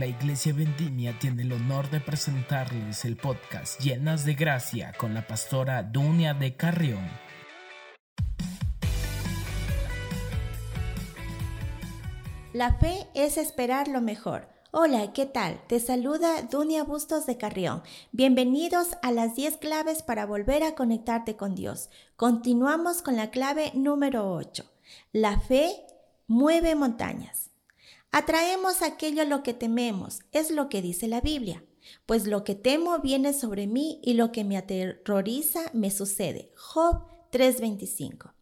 La Iglesia Vendimia tiene el honor de presentarles el podcast Llenas de Gracia con la pastora Dunia de Carrión. La fe es esperar lo mejor. Hola, ¿qué tal? Te saluda Dunia Bustos de Carrión. Bienvenidos a las 10 claves para volver a conectarte con Dios. Continuamos con la clave número 8. La fe mueve montañas. Atraemos aquello a lo que tememos, es lo que dice la Biblia. Pues lo que temo viene sobre mí y lo que me aterroriza me sucede. Job 3:25.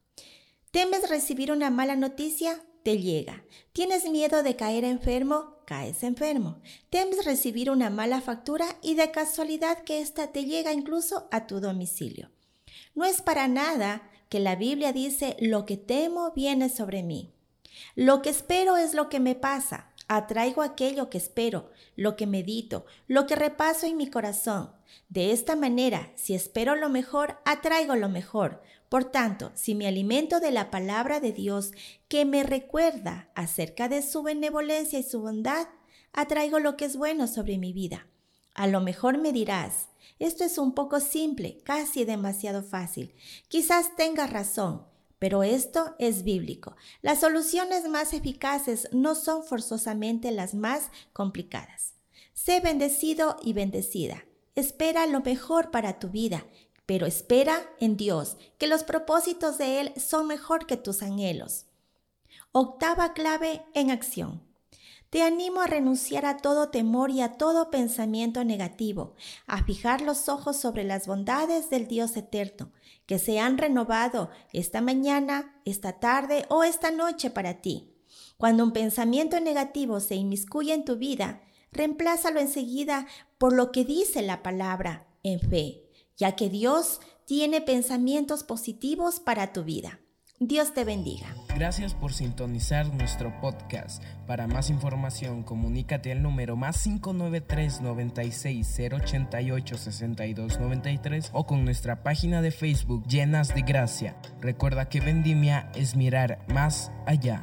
¿Temes recibir una mala noticia? Te llega. ¿Tienes miedo de caer enfermo? Caes enfermo. ¿Temes recibir una mala factura y de casualidad que ésta te llega incluso a tu domicilio? No es para nada que la Biblia dice, lo que temo viene sobre mí. Lo que espero es lo que me pasa. Atraigo aquello que espero, lo que medito, lo que repaso en mi corazón. De esta manera, si espero lo mejor, atraigo lo mejor. Por tanto, si me alimento de la palabra de Dios que me recuerda acerca de su benevolencia y su bondad, atraigo lo que es bueno sobre mi vida. A lo mejor me dirás, esto es un poco simple, casi demasiado fácil. Quizás tengas razón, pero esto es bíblico. Las soluciones más eficaces no son forzosamente las más complicadas. Sé bendecido y bendecida. Espera lo mejor para tu vida, pero espera en Dios, que los propósitos de Él son mejor que tus anhelos. Octava clave en acción. Te animo a renunciar a todo temor y a todo pensamiento negativo, a fijar los ojos sobre las bondades del Dios eterno, que se han renovado esta mañana, esta tarde o esta noche para ti. Cuando un pensamiento negativo se inmiscuye en tu vida, reemplázalo enseguida por lo que dice la palabra en fe, ya que Dios tiene pensamientos positivos para tu vida. Dios te bendiga. Gracias por sintonizar nuestro podcast. Para más información, comunícate al número más 593 96 088 62 93 o con nuestra página de Facebook Llenas de Gracia. Recuerda que Vendimia es mirar más allá.